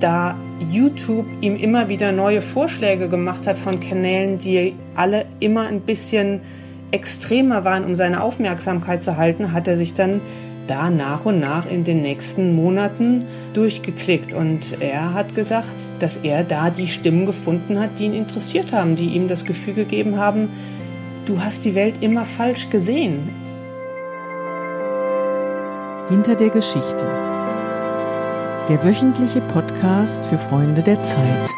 da YouTube ihm immer wieder neue Vorschläge gemacht hat von Kanälen, die alle immer ein bisschen extremer waren, um seine Aufmerksamkeit zu halten, hat er sich dann da nach und nach in den nächsten Monaten durchgeklickt. Und er hat gesagt, dass er da die Stimmen gefunden hat, die ihn interessiert haben, die ihm das Gefühl gegeben haben, du hast die Welt immer falsch gesehen. Hinter der Geschichte. Der wöchentliche Podcast für Freunde der Zeit.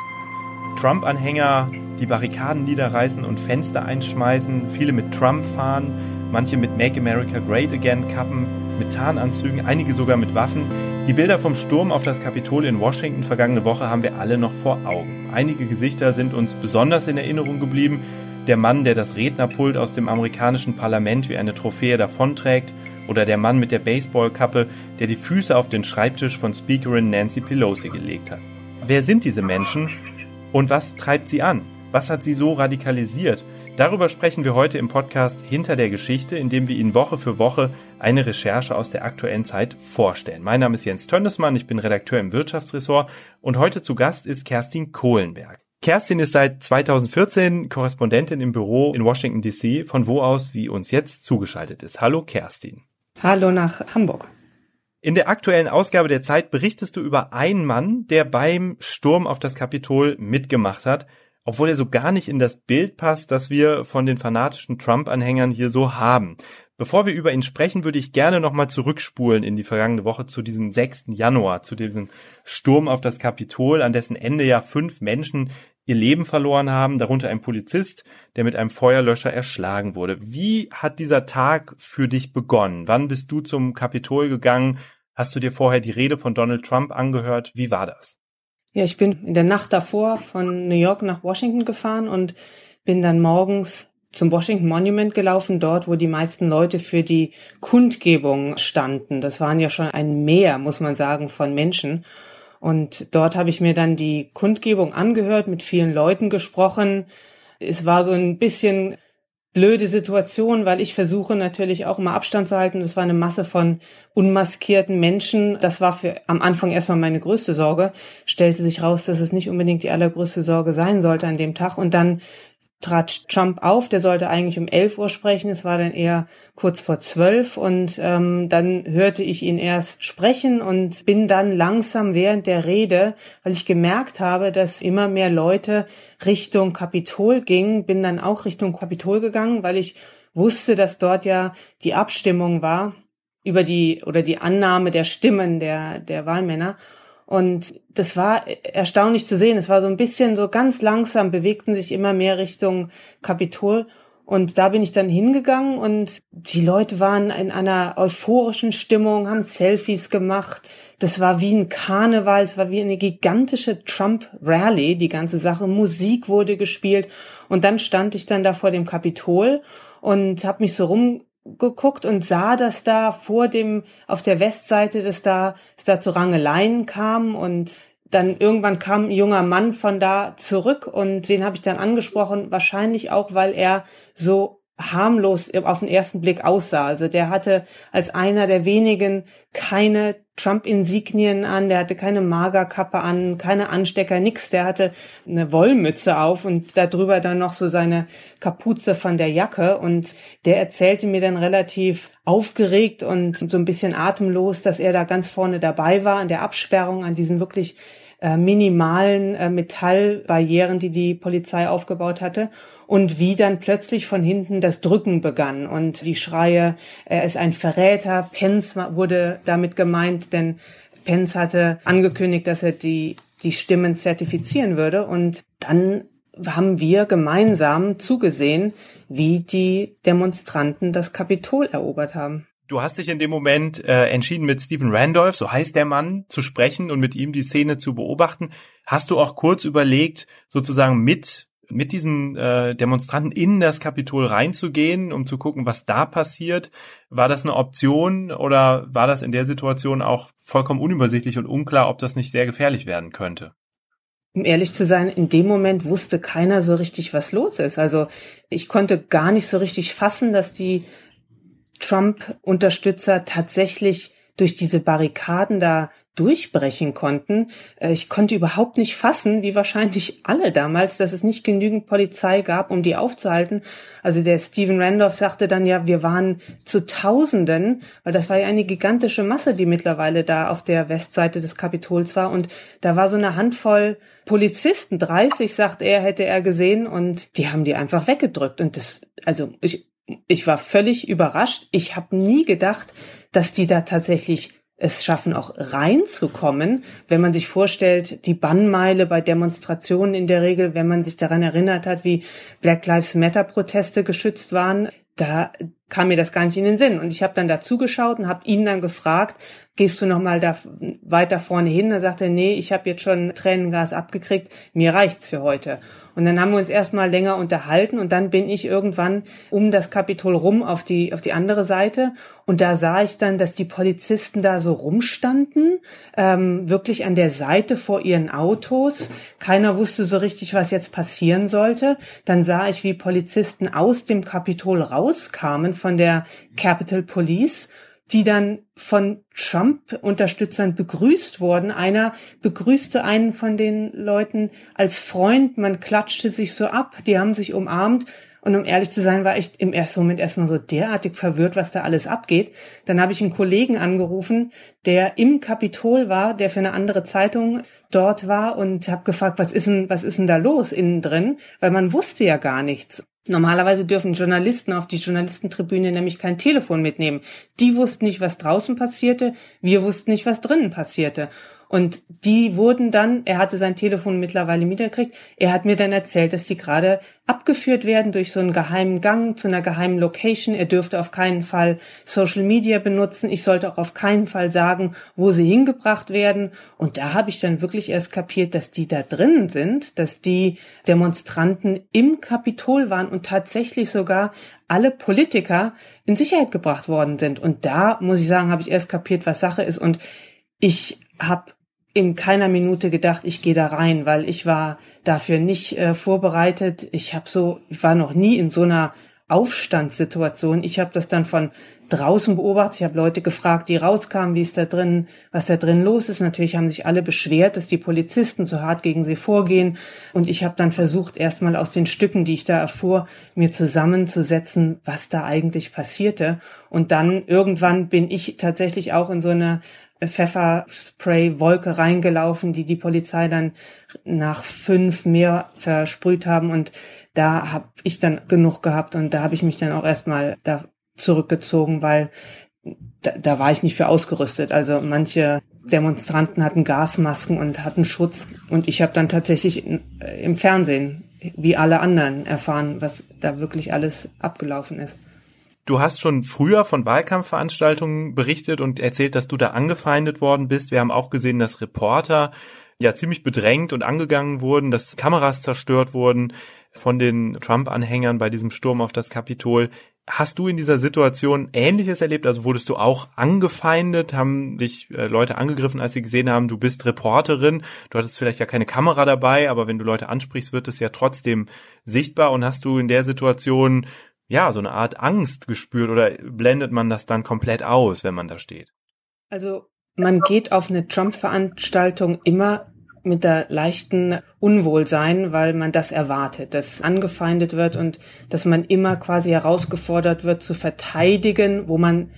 Trump-Anhänger die Barrikaden niederreißen und Fenster einschmeißen, viele mit Trump fahren, manche mit Make America Great Again Kappen, mit Tarnanzügen, einige sogar mit Waffen. Die Bilder vom Sturm auf das Kapitol in Washington vergangene Woche haben wir alle noch vor Augen. Einige Gesichter sind uns besonders in Erinnerung geblieben. Der Mann, der das Rednerpult aus dem amerikanischen Parlament wie eine Trophäe davonträgt, oder der Mann mit der Baseballkappe, der die Füße auf den Schreibtisch von Speakerin Nancy Pelosi gelegt hat. Wer sind diese Menschen und was treibt sie an? Was hat sie so radikalisiert? Darüber sprechen wir heute im Podcast Hinter der Geschichte, in dem wir Ihnen Woche für Woche eine Recherche aus der aktuellen Zeit vorstellen. Mein Name ist Jens Tönnesmann, ich bin Redakteur im Wirtschaftsressort und heute zu Gast ist Kerstin Kohlenberg. Kerstin ist seit 2014 Korrespondentin im Büro in Washington DC, von wo aus sie uns jetzt zugeschaltet ist. Hallo Kerstin. Hallo nach Hamburg. In der aktuellen Ausgabe der Zeit berichtest du über einen Mann, der beim Sturm auf das Kapitol mitgemacht hat, obwohl er so gar nicht in das Bild passt, das wir von den fanatischen Trump-Anhängern hier so haben. Bevor wir über ihn sprechen, würde ich gerne nochmal zurückspulen in die vergangene Woche zu diesem 6. Januar, zu diesem Sturm auf das Kapitol, an dessen Ende ja fünf Menschen ihr Leben verloren haben, darunter ein Polizist, der mit einem Feuerlöscher erschlagen wurde. Wie hat dieser Tag für dich begonnen? Wann bist du zum Kapitol gegangen? Hast du dir vorher die Rede von Donald Trump angehört? Wie war das? Ja, ich bin in der Nacht davor von New York nach Washington gefahren und bin dann morgens zum Washington Monument gelaufen, dort, wo die meisten Leute für die Kundgebung standen. Das waren ja schon ein Meer, muss man sagen, von Menschen. Und dort habe ich mir dann die Kundgebung angehört, mit vielen Leuten gesprochen. Es war so ein bisschen blöde Situation, weil ich versuche natürlich auch immer Abstand zu halten. Das war eine Masse von unmaskierten Menschen. Das war für am Anfang erstmal meine größte Sorge. Stellte sich raus, dass es nicht unbedingt die allergrößte Sorge sein sollte an dem Tag. Und dann trat Trump auf, der sollte eigentlich um 11 Uhr sprechen, es war dann eher kurz vor 12 und ähm, dann hörte ich ihn erst sprechen und bin dann langsam während der Rede, weil ich gemerkt habe, dass immer mehr Leute Richtung Kapitol gingen, bin dann auch Richtung Kapitol gegangen, weil ich wusste, dass dort ja die Abstimmung war über die oder die Annahme der Stimmen der der Wahlmänner und das war erstaunlich zu sehen. Es war so ein bisschen so ganz langsam bewegten sich immer mehr Richtung Kapitol. Und da bin ich dann hingegangen und die Leute waren in einer euphorischen Stimmung, haben Selfies gemacht. Das war wie ein Karneval, es war wie eine gigantische Trump-Rally, die ganze Sache. Musik wurde gespielt und dann stand ich dann da vor dem Kapitol und habe mich so rum geguckt und sah, dass da vor dem, auf der Westseite, dass da, dass da zu Rangeleien kam und dann irgendwann kam ein junger Mann von da zurück und den habe ich dann angesprochen, wahrscheinlich auch, weil er so harmlos auf den ersten Blick aussah. Also der hatte als einer der wenigen keine Trump-Insignien an, der hatte keine Magerkappe an, keine Anstecker, nix. Der hatte eine Wollmütze auf und darüber dann noch so seine Kapuze von der Jacke. Und der erzählte mir dann relativ aufgeregt und so ein bisschen atemlos, dass er da ganz vorne dabei war an der Absperrung, an diesen wirklich äh, minimalen äh, Metallbarrieren, die die Polizei aufgebaut hatte und wie dann plötzlich von hinten das Drücken begann und die Schreie, er ist ein Verräter, Pence wurde damit gemeint, denn Pence hatte angekündigt, dass er die, die Stimmen zertifizieren würde und dann haben wir gemeinsam zugesehen, wie die Demonstranten das Kapitol erobert haben. Du hast dich in dem Moment äh, entschieden, mit Stephen Randolph, so heißt der Mann, zu sprechen und mit ihm die Szene zu beobachten. Hast du auch kurz überlegt, sozusagen mit mit diesen äh, Demonstranten in das Kapitol reinzugehen, um zu gucken, was da passiert? War das eine Option oder war das in der Situation auch vollkommen unübersichtlich und unklar, ob das nicht sehr gefährlich werden könnte? Um ehrlich zu sein, in dem Moment wusste keiner so richtig, was los ist. Also ich konnte gar nicht so richtig fassen, dass die Trump-Unterstützer tatsächlich durch diese Barrikaden da durchbrechen konnten. Äh, ich konnte überhaupt nicht fassen, wie wahrscheinlich alle damals, dass es nicht genügend Polizei gab, um die aufzuhalten. Also der Stephen Randolph sagte dann ja, wir waren zu Tausenden, weil das war ja eine gigantische Masse, die mittlerweile da auf der Westseite des Kapitols war. Und da war so eine Handvoll Polizisten, 30, sagt er, hätte er gesehen, und die haben die einfach weggedrückt. Und das, also ich, ich war völlig überrascht. Ich habe nie gedacht, dass die da tatsächlich es schaffen, auch reinzukommen, wenn man sich vorstellt, die Bannmeile bei Demonstrationen in der Regel, wenn man sich daran erinnert hat, wie Black Lives Matter Proteste geschützt waren, da kam mir das gar nicht in den Sinn. Und ich habe dann da zugeschaut und habe ihn dann gefragt, gehst du noch mal da weiter vorne hin? Da sagte er, nee, ich habe jetzt schon Tränengas abgekriegt, mir reicht's für heute. Und dann haben wir uns erstmal länger unterhalten und dann bin ich irgendwann um das Kapitol rum auf die, auf die andere Seite und da sah ich dann, dass die Polizisten da so rumstanden, ähm, wirklich an der Seite vor ihren Autos. Keiner wusste so richtig, was jetzt passieren sollte. Dann sah ich, wie Polizisten aus dem Kapitol rauskamen von der Capitol Police die dann von Trump-Unterstützern begrüßt wurden. Einer begrüßte einen von den Leuten als Freund, man klatschte sich so ab, die haben sich umarmt. Und um ehrlich zu sein, war ich im ersten Moment erstmal so derartig verwirrt, was da alles abgeht. Dann habe ich einen Kollegen angerufen, der im Kapitol war, der für eine andere Zeitung dort war und habe gefragt, was ist denn, was ist denn da los innen drin? Weil man wusste ja gar nichts. Normalerweise dürfen Journalisten auf die Journalistentribüne nämlich kein Telefon mitnehmen. Die wussten nicht, was draußen passierte, wir wussten nicht, was drinnen passierte. Und die wurden dann, er hatte sein Telefon mittlerweile mitgekriegt, er hat mir dann erzählt, dass die gerade abgeführt werden durch so einen geheimen Gang zu einer geheimen Location. Er dürfte auf keinen Fall Social Media benutzen. Ich sollte auch auf keinen Fall sagen, wo sie hingebracht werden. Und da habe ich dann wirklich erst kapiert, dass die da drinnen sind, dass die Demonstranten im Kapitol waren und tatsächlich sogar alle Politiker in Sicherheit gebracht worden sind. Und da muss ich sagen, habe ich erst kapiert, was Sache ist. Und ich habe in keiner Minute gedacht, ich gehe da rein, weil ich war dafür nicht äh, vorbereitet. Ich habe so, ich war noch nie in so einer Aufstandssituation. Ich habe das dann von draußen beobachtet. Ich habe Leute gefragt, die rauskamen, wie ist da drin, was da drin los ist. Natürlich haben sich alle beschwert, dass die Polizisten zu hart gegen sie vorgehen. Und ich habe dann versucht, erstmal aus den Stücken, die ich da erfuhr, mir zusammenzusetzen, was da eigentlich passierte. Und dann irgendwann bin ich tatsächlich auch in so eine Pfefferspray-Wolke reingelaufen, die die Polizei dann nach fünf mehr versprüht haben. Und da habe ich dann genug gehabt und da habe ich mich dann auch erstmal da zurückgezogen, weil da, da war ich nicht für ausgerüstet. Also manche Demonstranten hatten Gasmasken und hatten Schutz und ich habe dann tatsächlich im Fernsehen wie alle anderen erfahren, was da wirklich alles abgelaufen ist. Du hast schon früher von Wahlkampfveranstaltungen berichtet und erzählt, dass du da angefeindet worden bist. Wir haben auch gesehen, dass Reporter ja ziemlich bedrängt und angegangen wurden, dass Kameras zerstört wurden von den Trump-Anhängern bei diesem Sturm auf das Kapitol. Hast du in dieser Situation Ähnliches erlebt? Also wurdest du auch angefeindet? Haben dich äh, Leute angegriffen, als sie gesehen haben, du bist Reporterin? Du hattest vielleicht ja keine Kamera dabei, aber wenn du Leute ansprichst, wird es ja trotzdem sichtbar. Und hast du in der Situation ja, so eine Art Angst gespürt oder blendet man das dann komplett aus, wenn man da steht? Also man geht auf eine Trump-Veranstaltung immer mit der leichten Unwohlsein, weil man das erwartet, dass angefeindet wird und dass man immer quasi herausgefordert wird zu verteidigen, wo man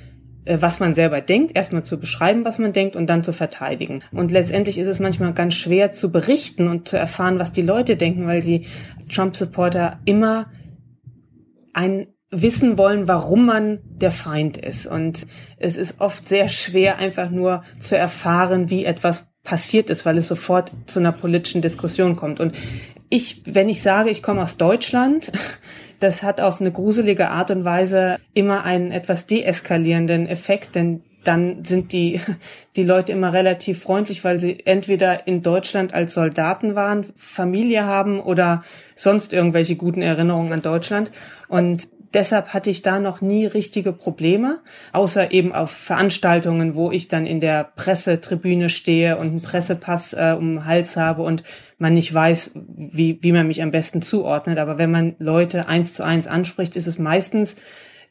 äh, was man selber denkt, erstmal zu beschreiben, was man denkt und dann zu verteidigen. Und letztendlich ist es manchmal ganz schwer zu berichten und zu erfahren, was die Leute denken, weil die Trump-Supporter immer ein wissen wollen, warum man der Feind ist. Und es ist oft sehr schwer, einfach nur zu erfahren, wie etwas passiert ist, weil es sofort zu einer politischen Diskussion kommt. Und ich, wenn ich sage, ich komme aus Deutschland, das hat auf eine gruselige Art und Weise immer einen etwas deeskalierenden Effekt, denn dann sind die, die Leute immer relativ freundlich, weil sie entweder in Deutschland als Soldaten waren, Familie haben oder sonst irgendwelche guten Erinnerungen an Deutschland. Und deshalb hatte ich da noch nie richtige Probleme, außer eben auf Veranstaltungen, wo ich dann in der Pressetribüne stehe und einen Pressepass äh, um den Hals habe und man nicht weiß, wie, wie man mich am besten zuordnet. Aber wenn man Leute eins zu eins anspricht, ist es meistens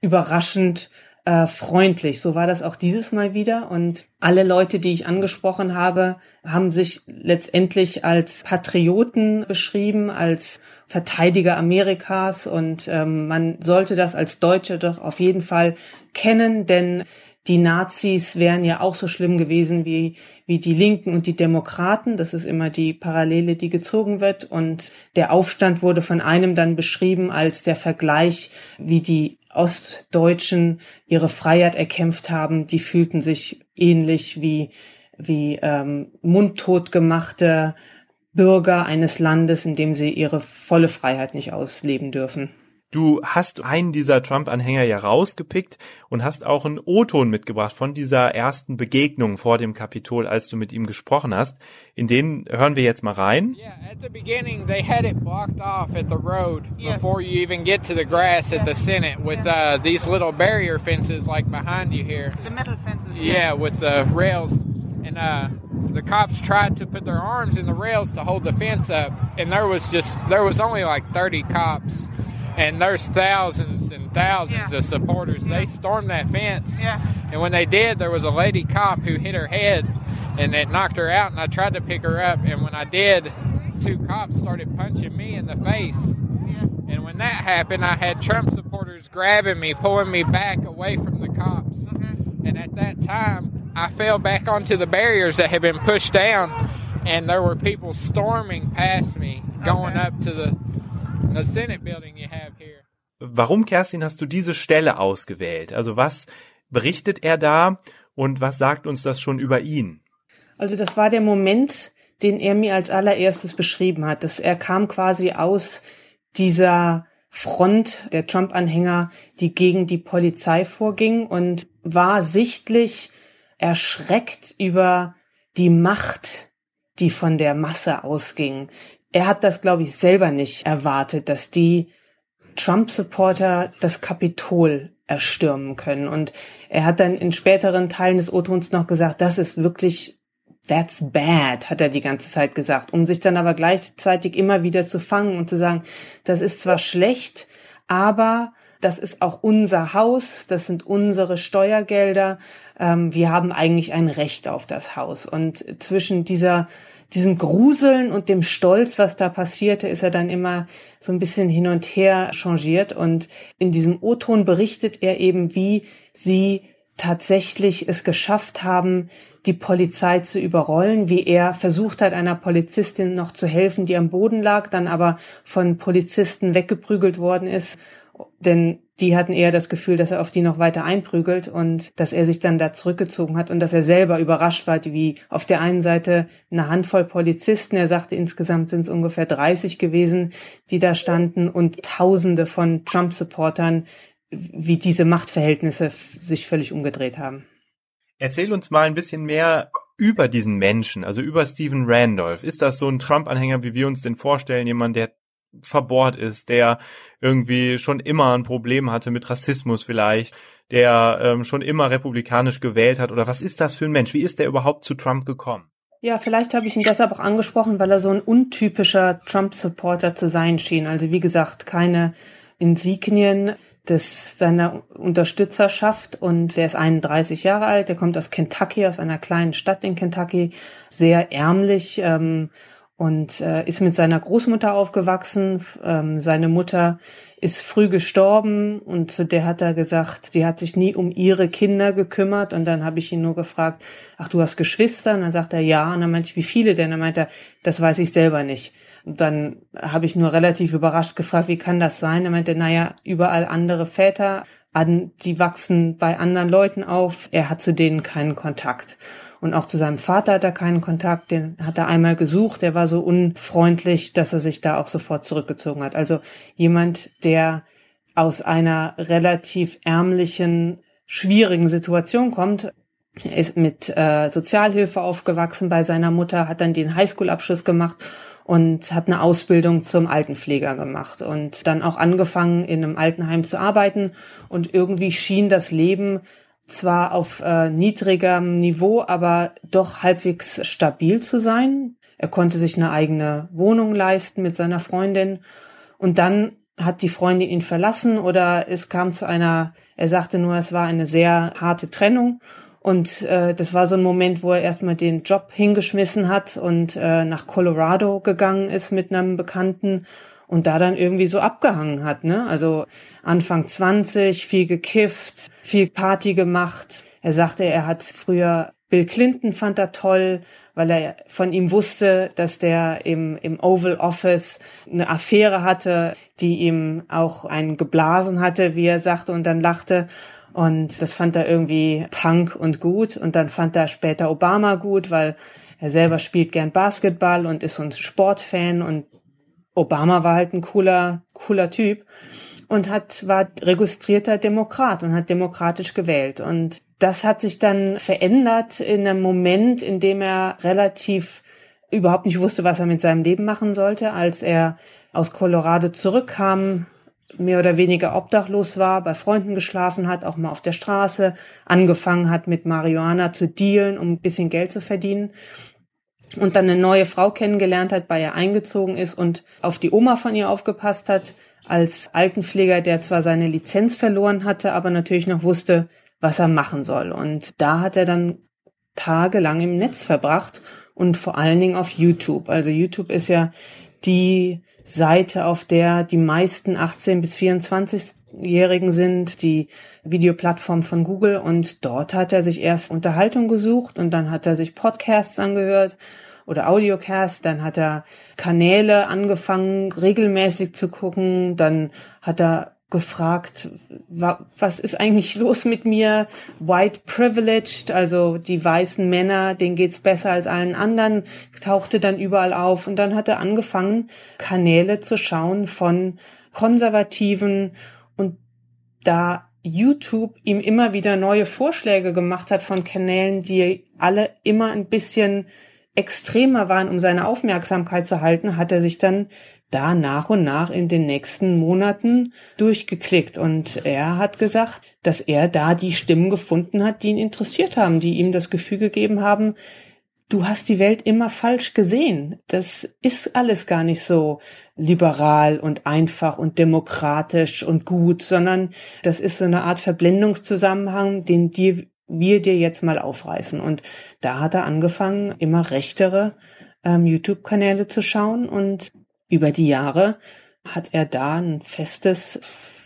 überraschend, äh, freundlich. So war das auch dieses Mal wieder. Und alle Leute, die ich angesprochen habe, haben sich letztendlich als Patrioten beschrieben, als Verteidiger Amerikas. Und ähm, man sollte das als Deutsche doch auf jeden Fall kennen, denn die Nazis wären ja auch so schlimm gewesen wie, wie die Linken und die Demokraten. Das ist immer die Parallele, die gezogen wird. Und der Aufstand wurde von einem dann beschrieben als der Vergleich, wie die Ostdeutschen ihre Freiheit erkämpft haben. Die fühlten sich ähnlich wie, wie ähm, mundtot gemachte Bürger eines Landes, in dem sie ihre volle Freiheit nicht ausleben dürfen. Du hast einen dieser Trump-Anhänger ja rausgepickt und hast auch einen O-Ton mitgebracht von dieser ersten Begegnung vor dem Kapitol, als du mit ihm gesprochen hast. In den hören wir jetzt mal rein. Yeah, at the beginning they had it blocked off at the road before you even get to the grass at the Senate with uh, these little barrier fences like behind you here. The metal fences. Yeah, with the rails and uh the cops tried to put their arms in the rails to hold the fence up and there was just there was only like 30 cops and there's thousands and thousands yeah. of supporters. Yeah. They stormed that fence, yeah. and when they did, there was a lady cop who hit her head, and it knocked her out. And I tried to pick her up, and when I did, two cops started punching me in the face. And when that happened, I had Trump supporters grabbing me, pulling me back away from the cops. Mm-hmm. And at that time, I fell back onto the barriers that had been pushed down, and there were people storming past me, going okay. up to the the Senate building you have here. Warum, Kerstin, hast du diese Stelle ausgewählt? Also was berichtet er da und was sagt uns das schon über ihn? Also das war der Moment, den er mir als allererstes beschrieben hat. Dass er kam quasi aus dieser Front der Trump-Anhänger, die gegen die Polizei vorging und war sichtlich erschreckt über die Macht, die von der Masse ausging er hat das, glaube ich, selber nicht erwartet, dass die Trump-Supporter das Kapitol erstürmen können. Und er hat dann in späteren Teilen des O-Tons noch gesagt, das ist wirklich, that's bad, hat er die ganze Zeit gesagt, um sich dann aber gleichzeitig immer wieder zu fangen und zu sagen, das ist zwar schlecht, aber das ist auch unser Haus, das sind unsere Steuergelder, ähm, wir haben eigentlich ein Recht auf das Haus. Und zwischen dieser diesem Gruseln und dem Stolz, was da passierte, ist er dann immer so ein bisschen hin und her changiert. Und in diesem O-Ton berichtet er eben, wie sie tatsächlich es geschafft haben, die Polizei zu überrollen, wie er versucht hat, einer Polizistin noch zu helfen, die am Boden lag, dann aber von Polizisten weggeprügelt worden ist. Denn die hatten eher das Gefühl, dass er auf die noch weiter einprügelt und dass er sich dann da zurückgezogen hat und dass er selber überrascht war, wie auf der einen Seite eine Handvoll Polizisten, er sagte insgesamt sind es ungefähr 30 gewesen, die da standen und Tausende von Trump-Supportern, wie diese Machtverhältnisse sich völlig umgedreht haben. Erzähl uns mal ein bisschen mehr über diesen Menschen, also über Stephen Randolph. Ist das so ein Trump-Anhänger, wie wir uns den vorstellen, jemand, der verbohrt ist, der irgendwie schon immer ein Problem hatte mit Rassismus vielleicht, der ähm, schon immer republikanisch gewählt hat oder was ist das für ein Mensch? Wie ist der überhaupt zu Trump gekommen? Ja, vielleicht habe ich ihn deshalb auch angesprochen, weil er so ein untypischer Trump-Supporter zu sein schien. Also wie gesagt, keine Insignien des seiner Unterstützerschaft und der ist 31 Jahre alt, der kommt aus Kentucky, aus einer kleinen Stadt in Kentucky, sehr ärmlich ähm, und äh, ist mit seiner Großmutter aufgewachsen. Ähm, seine Mutter ist früh gestorben und zu der hat er gesagt, sie hat sich nie um ihre Kinder gekümmert. Und dann habe ich ihn nur gefragt, ach, du hast Geschwister? Und dann sagt er, ja. Und dann meinte ich, wie viele denn? Dann meinte er, das weiß ich selber nicht. Und dann habe ich nur relativ überrascht gefragt, wie kann das sein? Er meinte, naja, überall andere Väter, die wachsen bei anderen Leuten auf. Er hat zu denen keinen Kontakt. Und auch zu seinem Vater hat er keinen Kontakt. Den hat er einmal gesucht. Der war so unfreundlich, dass er sich da auch sofort zurückgezogen hat. Also jemand, der aus einer relativ ärmlichen, schwierigen Situation kommt. Ist mit äh, Sozialhilfe aufgewachsen bei seiner Mutter, hat dann den Highschool-Abschluss gemacht und hat eine Ausbildung zum Altenpfleger gemacht und dann auch angefangen, in einem Altenheim zu arbeiten. Und irgendwie schien das Leben zwar auf äh, niedrigem Niveau, aber doch halbwegs stabil zu sein. Er konnte sich eine eigene Wohnung leisten mit seiner Freundin. Und dann hat die Freundin ihn verlassen oder es kam zu einer, er sagte nur, es war eine sehr harte Trennung. Und äh, das war so ein Moment, wo er erstmal den Job hingeschmissen hat und äh, nach Colorado gegangen ist mit einem Bekannten und da dann irgendwie so abgehangen hat, ne? Also Anfang 20, viel gekifft, viel Party gemacht. Er sagte, er hat früher Bill Clinton fand er toll, weil er von ihm wusste, dass der im, im Oval Office eine Affäre hatte, die ihm auch einen geblasen hatte, wie er sagte, und dann lachte. Und das fand er irgendwie punk und gut. Und dann fand er später Obama gut, weil er selber spielt gern Basketball und ist so ein Sportfan und Obama war halt ein cooler, cooler Typ und hat, war registrierter Demokrat und hat demokratisch gewählt. Und das hat sich dann verändert in einem Moment, in dem er relativ überhaupt nicht wusste, was er mit seinem Leben machen sollte, als er aus Colorado zurückkam, mehr oder weniger obdachlos war, bei Freunden geschlafen hat, auch mal auf der Straße, angefangen hat mit Marihuana zu dealen, um ein bisschen Geld zu verdienen und dann eine neue Frau kennengelernt hat, bei ihr eingezogen ist und auf die Oma von ihr aufgepasst hat, als Altenpfleger, der zwar seine Lizenz verloren hatte, aber natürlich noch wusste, was er machen soll. Und da hat er dann tagelang im Netz verbracht und vor allen Dingen auf YouTube. Also YouTube ist ja die Seite, auf der die meisten 18 bis 24-Jährigen sind, die Videoplattform von Google. Und dort hat er sich erst Unterhaltung gesucht und dann hat er sich Podcasts angehört oder Audiocast, dann hat er Kanäle angefangen, regelmäßig zu gucken, dann hat er gefragt, was ist eigentlich los mit mir? White privileged, also die weißen Männer, denen geht's besser als allen anderen, tauchte dann überall auf und dann hat er angefangen, Kanäle zu schauen von Konservativen da YouTube ihm immer wieder neue Vorschläge gemacht hat von Kanälen, die alle immer ein bisschen extremer waren, um seine Aufmerksamkeit zu halten, hat er sich dann da nach und nach in den nächsten Monaten durchgeklickt. Und er hat gesagt, dass er da die Stimmen gefunden hat, die ihn interessiert haben, die ihm das Gefühl gegeben haben, du hast die Welt immer falsch gesehen. Das ist alles gar nicht so liberal und einfach und demokratisch und gut, sondern das ist so eine Art Verblendungszusammenhang, den dir wir dir jetzt mal aufreißen. Und da hat er angefangen, immer rechtere ähm, YouTube-Kanäle zu schauen und über die Jahre hat er da ein festes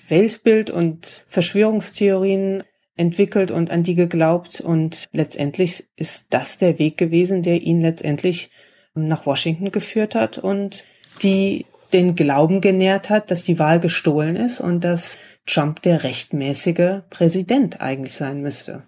Weltbild und Verschwörungstheorien entwickelt und an die geglaubt und letztendlich ist das der Weg gewesen, der ihn letztendlich nach Washington geführt hat und die den Glauben genährt hat, dass die Wahl gestohlen ist und dass Trump der rechtmäßige Präsident eigentlich sein müsste.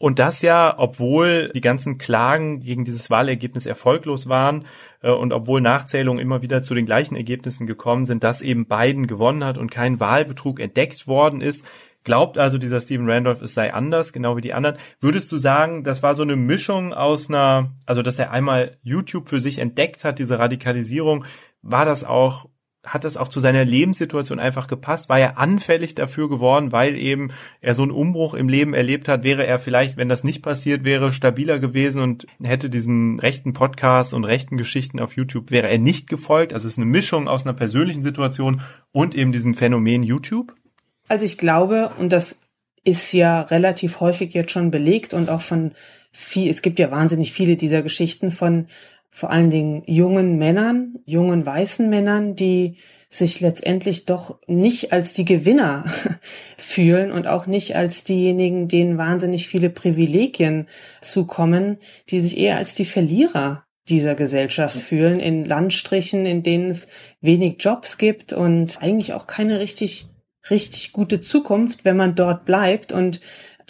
Und das ja, obwohl die ganzen Klagen gegen dieses Wahlergebnis erfolglos waren äh, und obwohl Nachzählungen immer wieder zu den gleichen Ergebnissen gekommen sind, dass eben Biden gewonnen hat und kein Wahlbetrug entdeckt worden ist. Glaubt also dieser Stephen Randolph, es sei anders, genau wie die anderen. Würdest du sagen, das war so eine Mischung aus einer, also dass er einmal YouTube für sich entdeckt hat, diese Radikalisierung, war das auch hat das auch zu seiner Lebenssituation einfach gepasst? War er anfällig dafür geworden, weil eben er so einen Umbruch im Leben erlebt hat? Wäre er vielleicht, wenn das nicht passiert wäre, stabiler gewesen und hätte diesen rechten Podcast und rechten Geschichten auf YouTube, wäre er nicht gefolgt? Also es ist eine Mischung aus einer persönlichen Situation und eben diesem Phänomen YouTube? Also ich glaube, und das ist ja relativ häufig jetzt schon belegt und auch von viel, es gibt ja wahnsinnig viele dieser Geschichten von vor allen Dingen jungen Männern, jungen weißen Männern, die sich letztendlich doch nicht als die Gewinner fühlen und auch nicht als diejenigen, denen wahnsinnig viele Privilegien zukommen, die sich eher als die Verlierer dieser Gesellschaft fühlen, in Landstrichen, in denen es wenig Jobs gibt und eigentlich auch keine richtig, richtig gute Zukunft, wenn man dort bleibt und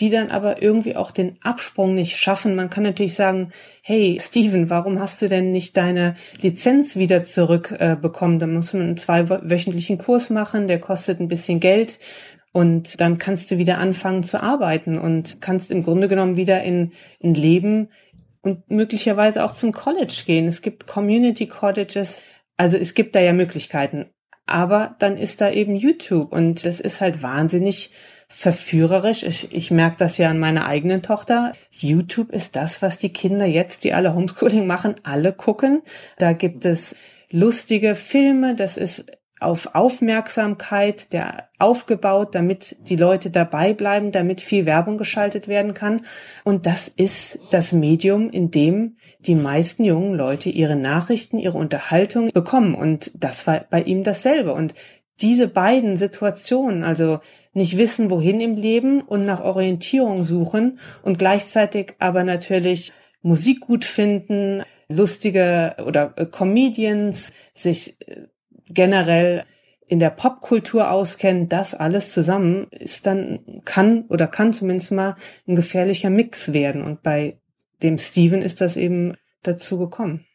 die dann aber irgendwie auch den Absprung nicht schaffen. Man kann natürlich sagen, hey Steven, warum hast du denn nicht deine Lizenz wieder zurückbekommen? Äh, da muss man einen zweiwöchentlichen Kurs machen, der kostet ein bisschen Geld. Und dann kannst du wieder anfangen zu arbeiten und kannst im Grunde genommen wieder in, in Leben und möglicherweise auch zum College gehen. Es gibt Community Colleges, also es gibt da ja Möglichkeiten. Aber dann ist da eben YouTube und das ist halt wahnsinnig verführerisch. Ich, ich merke das ja an meiner eigenen Tochter. YouTube ist das, was die Kinder jetzt, die alle Homeschooling machen, alle gucken. Da gibt es lustige Filme, das ist auf Aufmerksamkeit, der aufgebaut, damit die Leute dabei bleiben, damit viel Werbung geschaltet werden kann. Und das ist das Medium, in dem die meisten jungen Leute ihre Nachrichten, ihre Unterhaltung bekommen. Und das war bei ihm dasselbe. Und diese beiden Situationen, also nicht wissen, wohin im Leben und nach Orientierung suchen und gleichzeitig aber natürlich Musik gut finden, lustige oder äh, Comedians, sich äh, generell in der Popkultur auskennen, das alles zusammen ist dann, kann oder kann zumindest mal ein gefährlicher Mix werden. Und bei dem Steven ist das eben dazu gekommen.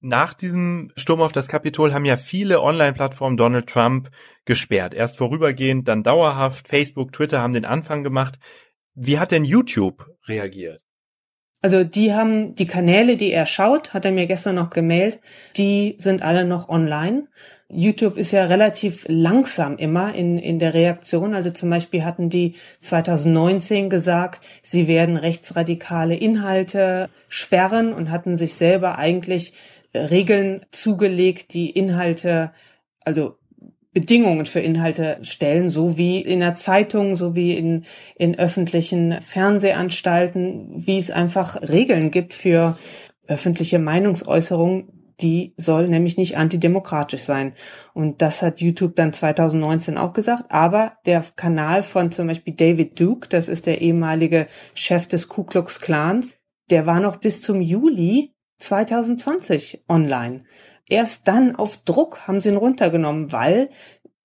Nach diesem Sturm auf das Kapitol haben ja viele Online-Plattformen Donald Trump gesperrt. Erst vorübergehend, dann dauerhaft. Facebook, Twitter haben den Anfang gemacht. Wie hat denn YouTube reagiert? Also die haben die Kanäle, die er schaut, hat er mir gestern noch gemeldet, die sind alle noch online. YouTube ist ja relativ langsam immer in, in der Reaktion. Also zum Beispiel hatten die 2019 gesagt, sie werden rechtsradikale Inhalte sperren und hatten sich selber eigentlich Regeln zugelegt, die Inhalte, also Bedingungen für Inhalte stellen, so wie in der Zeitung, so wie in, in öffentlichen Fernsehanstalten, wie es einfach Regeln gibt für öffentliche Meinungsäußerung, die soll nämlich nicht antidemokratisch sein. Und das hat YouTube dann 2019 auch gesagt. Aber der Kanal von zum Beispiel David Duke, das ist der ehemalige Chef des Ku Klux Klans, der war noch bis zum Juli 2020 online. Erst dann auf Druck haben sie ihn runtergenommen, weil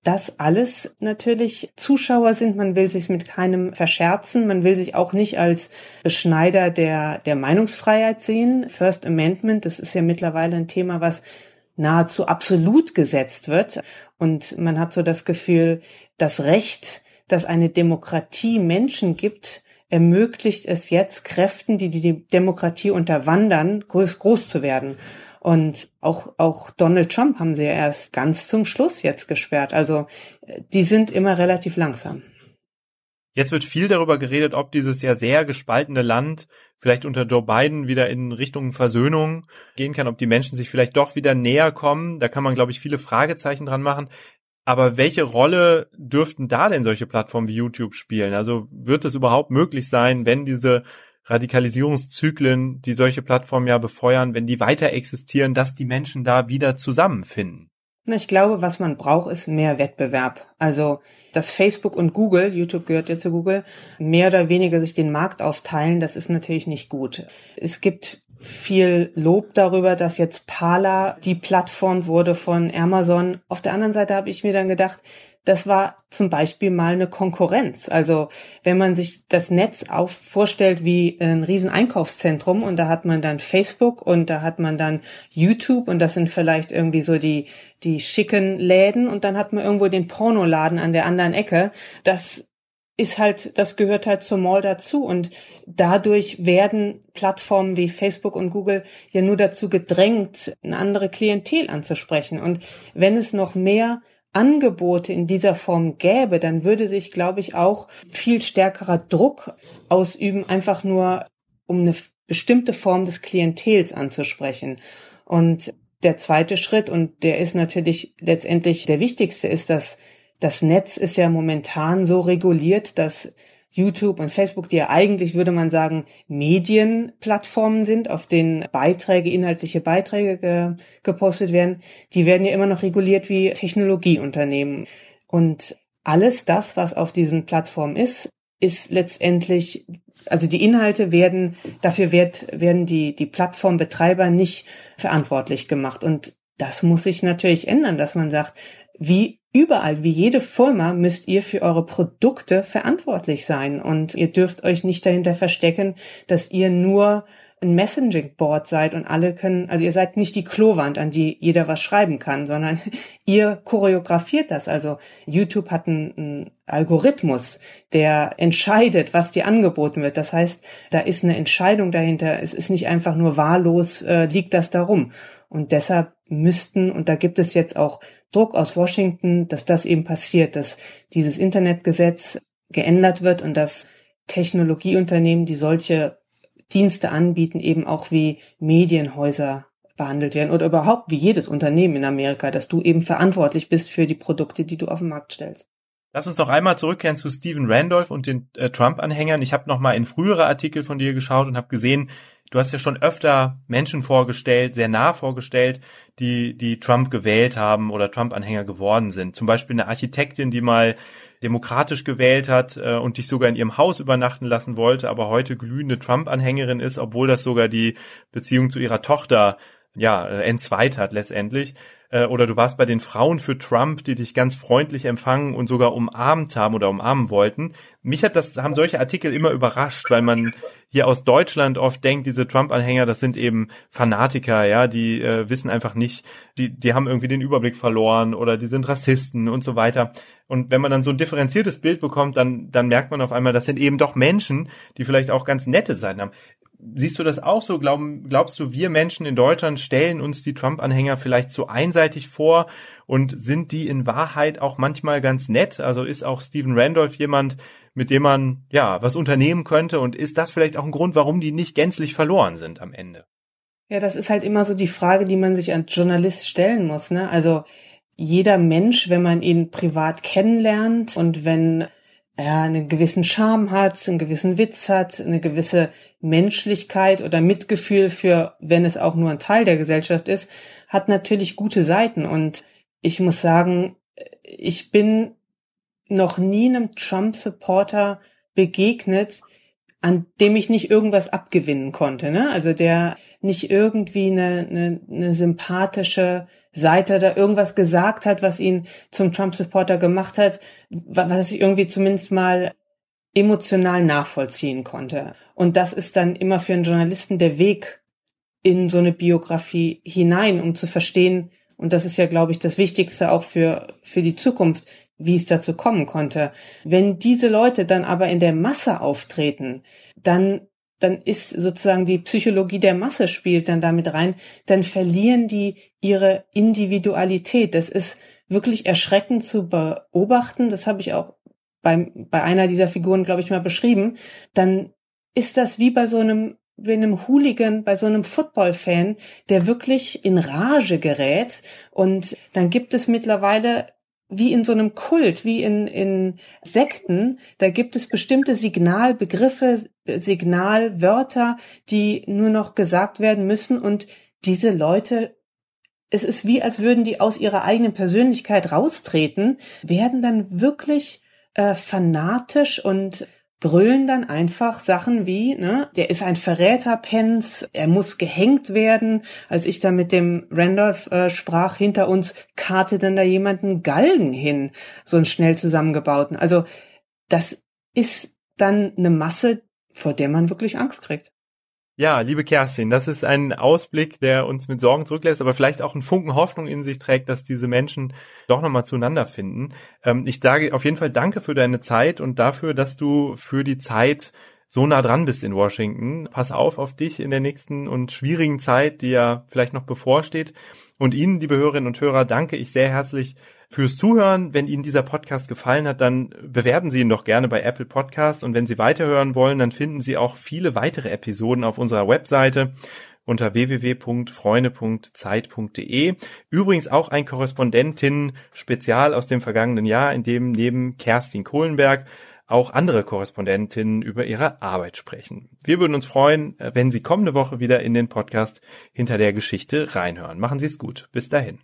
das alles natürlich Zuschauer sind. Man will sich mit keinem verscherzen. Man will sich auch nicht als Beschneider der, der Meinungsfreiheit sehen. First Amendment, das ist ja mittlerweile ein Thema, was nahezu absolut gesetzt wird. Und man hat so das Gefühl, das Recht, dass eine Demokratie Menschen gibt, ermöglicht es jetzt Kräften, die die Demokratie unterwandern, groß, groß zu werden. Und auch, auch Donald Trump haben sie ja erst ganz zum Schluss jetzt gesperrt. Also die sind immer relativ langsam. Jetzt wird viel darüber geredet, ob dieses ja sehr gespaltene Land vielleicht unter Joe Biden wieder in Richtung Versöhnung gehen kann, ob die Menschen sich vielleicht doch wieder näher kommen. Da kann man, glaube ich, viele Fragezeichen dran machen. Aber welche Rolle dürften da denn solche Plattformen wie YouTube spielen? Also wird es überhaupt möglich sein, wenn diese Radikalisierungszyklen, die solche Plattformen ja befeuern, wenn die weiter existieren, dass die Menschen da wieder zusammenfinden? Ich glaube, was man braucht, ist mehr Wettbewerb. Also, dass Facebook und Google, YouTube gehört ja zu Google, mehr oder weniger sich den Markt aufteilen, das ist natürlich nicht gut. Es gibt viel Lob darüber, dass jetzt Parler die Plattform wurde von Amazon. Auf der anderen Seite habe ich mir dann gedacht, das war zum Beispiel mal eine Konkurrenz. Also wenn man sich das Netz auf vorstellt wie ein riesen Einkaufszentrum und da hat man dann Facebook und da hat man dann YouTube und das sind vielleicht irgendwie so die, die schicken Läden und dann hat man irgendwo den Pornoladen an der anderen Ecke. Das ist halt, das gehört halt zum Mall dazu und dadurch werden Plattformen wie Facebook und Google ja nur dazu gedrängt, eine andere Klientel anzusprechen. Und wenn es noch mehr Angebote in dieser Form gäbe, dann würde sich, glaube ich, auch viel stärkerer Druck ausüben, einfach nur um eine bestimmte Form des Klientels anzusprechen. Und der zweite Schritt, und der ist natürlich letztendlich der wichtigste, ist, dass das Netz ist ja momentan so reguliert, dass YouTube und Facebook, die ja eigentlich, würde man sagen, Medienplattformen sind, auf denen Beiträge, inhaltliche Beiträge ge gepostet werden, die werden ja immer noch reguliert wie Technologieunternehmen. Und alles das, was auf diesen Plattformen ist, ist letztendlich, also die Inhalte werden, dafür wird, werden die, die Plattformbetreiber nicht verantwortlich gemacht. Und das muss sich natürlich ändern, dass man sagt, wie Überall, wie jede Firma, müsst ihr für eure Produkte verantwortlich sein und ihr dürft euch nicht dahinter verstecken, dass ihr nur ein Messaging Board seid und alle können, also ihr seid nicht die Klowand, an die jeder was schreiben kann, sondern ihr choreografiert das. Also YouTube hat einen, Algorithmus, der entscheidet, was dir angeboten wird. Das heißt, da ist eine Entscheidung dahinter. Es ist nicht einfach nur wahllos, äh, liegt das darum. Und deshalb müssten, und da gibt es jetzt auch Druck aus Washington, dass das eben passiert, dass dieses Internetgesetz geändert wird und dass Technologieunternehmen, die solche Dienste anbieten, eben auch wie Medienhäuser behandelt werden oder überhaupt wie jedes Unternehmen in Amerika, dass du eben verantwortlich bist für die Produkte, die du auf den Markt stellst. Lass uns noch einmal zurückkehren zu Stephen Randolph und den äh, Trump-Anhängern. Ich habe noch mal in frühere Artikel von dir geschaut und habe gesehen, du hast ja schon öfter Menschen vorgestellt, sehr nah vorgestellt, die die Trump gewählt haben oder Trump-Anhänger geworden sind. Zum Beispiel eine Architektin, die mal demokratisch gewählt hat äh, und dich sogar in ihrem Haus übernachten lassen wollte, aber heute glühende Trump-Anhängerin ist, obwohl das sogar die Beziehung zu ihrer Tochter ja äh, entzweit hat letztendlich äh, oder du warst bei den Frauen für Trump, die dich ganz freundlich empfangen und sogar umarmt haben oder umarmen wollten. Mich hat das, haben solche Artikel immer überrascht, weil man hier aus Deutschland oft denkt, diese Trump-Anhänger, das sind eben Fanatiker, ja, die äh, wissen einfach nicht, die, die haben irgendwie den Überblick verloren oder die sind Rassisten und so weiter. Und wenn man dann so ein differenziertes Bild bekommt, dann, dann merkt man auf einmal, das sind eben doch Menschen, die vielleicht auch ganz nette Seiten haben siehst du das auch so? Glauben, glaubst du, wir Menschen in Deutschland stellen uns die Trump-Anhänger vielleicht zu einseitig vor und sind die in Wahrheit auch manchmal ganz nett? Also ist auch Stephen Randolph jemand, mit dem man ja was unternehmen könnte und ist das vielleicht auch ein Grund, warum die nicht gänzlich verloren sind am Ende? Ja, das ist halt immer so die Frage, die man sich als Journalist stellen muss. Ne? Also jeder Mensch, wenn man ihn privat kennenlernt und wenn er einen gewissen Charme hat, einen gewissen Witz hat, eine gewisse Menschlichkeit oder Mitgefühl für, wenn es auch nur ein Teil der Gesellschaft ist, hat natürlich gute Seiten. Und ich muss sagen, ich bin noch nie einem Trump-Supporter begegnet, an dem ich nicht irgendwas abgewinnen konnte. Ne? Also der nicht irgendwie eine, eine, eine sympathische Seite da irgendwas gesagt hat, was ihn zum Trump-Supporter gemacht hat, was ich irgendwie zumindest mal emotional nachvollziehen konnte. Und das ist dann immer für einen Journalisten der Weg in so eine Biografie hinein, um zu verstehen, und das ist ja, glaube ich, das Wichtigste auch für, für die Zukunft, wie es dazu kommen konnte. Wenn diese Leute dann aber in der Masse auftreten, dann dann ist sozusagen die Psychologie der Masse spielt dann damit rein, dann verlieren die ihre Individualität. Das ist wirklich erschreckend zu beobachten. Das habe ich auch bei, bei einer dieser Figuren, glaube ich, mal beschrieben. Dann ist das wie bei so einem wie einem Hooligan, bei so einem Football-Fan, der wirklich in Rage gerät. Und dann gibt es mittlerweile wie in so einem Kult, wie in, in Sekten, da gibt es bestimmte Signalbegriffe, Signalwörter, die nur noch gesagt werden müssen. Und diese Leute, es ist wie, als würden die aus ihrer eigenen Persönlichkeit raustreten, werden dann wirklich äh, fanatisch und brüllen dann einfach Sachen wie, ne, der ist ein Verräter, Pence, er muss gehängt werden. Als ich da mit dem Randolph äh, sprach, hinter uns karte dann da jemanden Galgen hin, so einen schnell zusammengebauten. Also das ist dann eine Masse, vor der man wirklich Angst kriegt. Ja, liebe Kerstin, das ist ein Ausblick, der uns mit Sorgen zurücklässt, aber vielleicht auch einen Funken Hoffnung in sich trägt, dass diese Menschen doch nochmal zueinander finden. Ähm, ich sage auf jeden Fall danke für deine Zeit und dafür, dass du für die Zeit so nah dran bist in Washington. Pass auf auf dich in der nächsten und schwierigen Zeit, die ja vielleicht noch bevorsteht. Und Ihnen, liebe Hörerinnen und Hörer, danke ich sehr herzlich fürs Zuhören. Wenn Ihnen dieser Podcast gefallen hat, dann bewerten Sie ihn doch gerne bei Apple Podcasts. Und wenn Sie weiterhören wollen, dann finden Sie auch viele weitere Episoden auf unserer Webseite unter www.freunde.zeit.de. Übrigens auch ein Korrespondentin-Spezial aus dem vergangenen Jahr, in dem neben Kerstin Kohlenberg auch andere Korrespondentinnen über ihre Arbeit sprechen. Wir würden uns freuen, wenn Sie kommende Woche wieder in den Podcast hinter der Geschichte reinhören. Machen Sie es gut. Bis dahin.